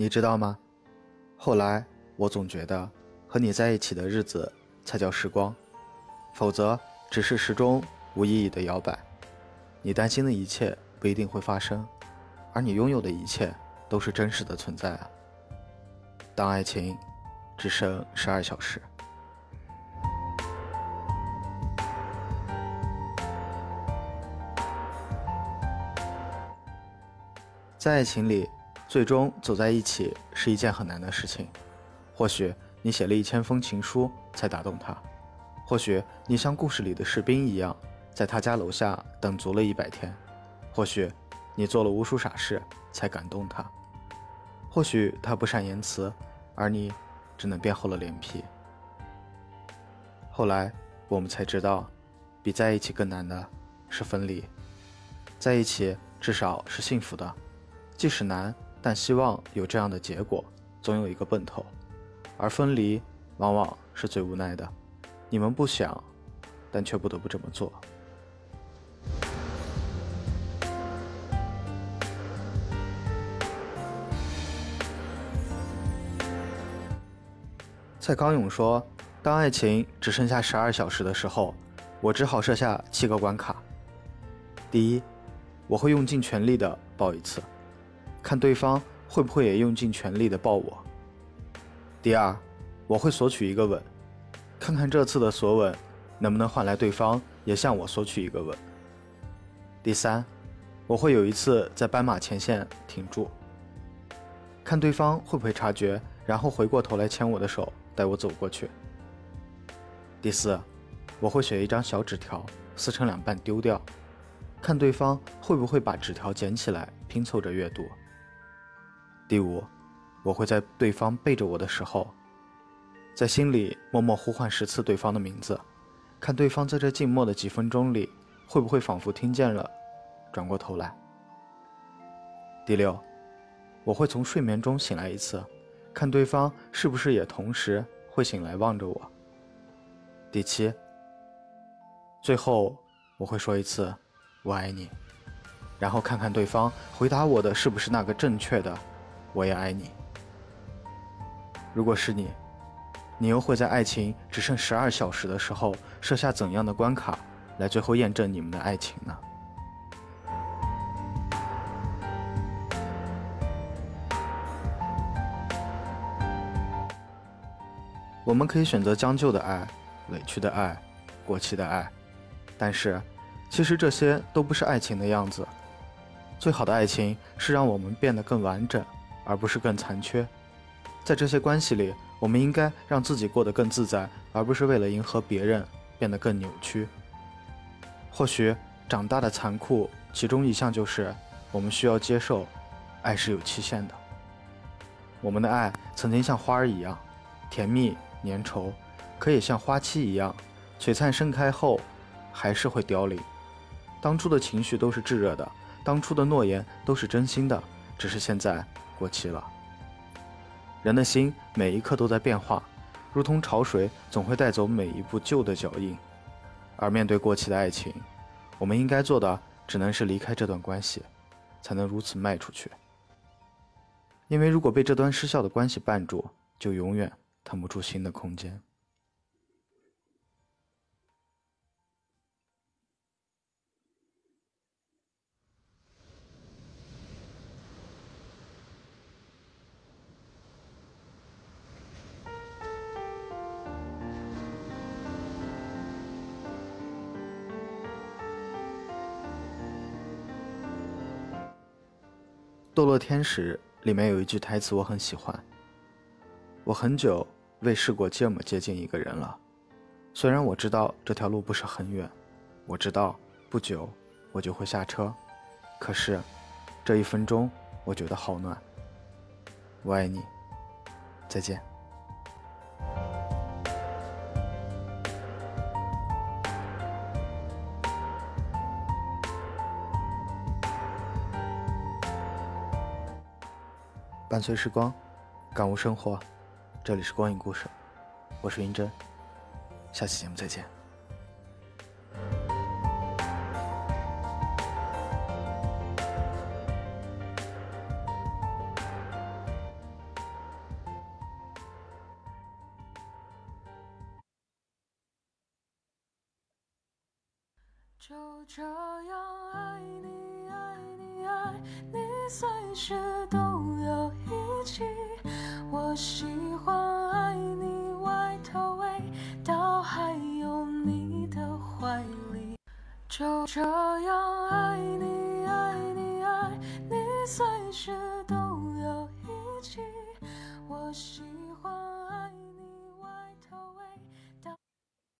你知道吗？后来我总觉得和你在一起的日子才叫时光，否则只是时钟无意义的摇摆。你担心的一切不一定会发生，而你拥有的一切都是真实的存在啊。当爱情只剩十二小时。在爱情里，最终走在一起是一件很难的事情。或许你写了一千封情书才打动他，或许你像故事里的士兵一样，在他家楼下等足了一百天，或许你做了无数傻事才感动他，或许他不善言辞，而你只能变厚了脸皮。后来我们才知道，比在一起更难的是分离。在一起至少是幸福的。即使难，但希望有这样的结果，总有一个奔头。而分离，往往是最无奈的。你们不想，但却不得不这么做。蔡康永说：“当爱情只剩下十二小时的时候，我只好设下七个关卡。第一，我会用尽全力的抱一次。”看对方会不会也用尽全力的抱我。第二，我会索取一个吻，看看这次的索吻能不能换来对方也向我索取一个吻。第三，我会有一次在斑马前线停住，看对方会不会察觉，然后回过头来牵我的手，带我走过去。第四，我会写一张小纸条，撕成两半丢掉，看对方会不会把纸条捡起来拼凑着阅读。第五，我会在对方背着我的时候，在心里默默呼唤十次对方的名字，看对方在这静默的几分钟里会不会仿佛听见了，转过头来。第六，我会从睡眠中醒来一次，看对方是不是也同时会醒来望着我。第七，最后我会说一次“我爱你”，然后看看对方回答我的是不是那个正确的。我也爱你。如果是你，你又会在爱情只剩十二小时的时候设下怎样的关卡，来最后验证你们的爱情呢？我们可以选择将就的爱、委屈的爱、过期的爱，但是，其实这些都不是爱情的样子。最好的爱情是让我们变得更完整。而不是更残缺，在这些关系里，我们应该让自己过得更自在，而不是为了迎合别人变得更扭曲。或许长大的残酷，其中一项就是我们需要接受，爱是有期限的。我们的爱曾经像花儿一样甜蜜粘稠，可以像花期一样璀璨盛开后，还是会凋零。当初的情绪都是炙热的，当初的诺言都是真心的，只是现在。过期了。人的心每一刻都在变化，如同潮水总会带走每一步旧的脚印。而面对过期的爱情，我们应该做的只能是离开这段关系，才能如此迈出去。因为如果被这段失效的关系绊住，就永远腾不出新的空间。《堕落天使》里面有一句台词我很喜欢。我很久未试过这么接近一个人了，虽然我知道这条路不是很远，我知道不久我就会下车，可是这一分钟我觉得好暖。我爱你，再见。伴随时光感悟生活。这里是光影故事我是云珍下期节目再见。就这样爱你爱你爱你随时都我喜欢爱你外套味道，还有你的怀里。就这样爱你爱你爱你，随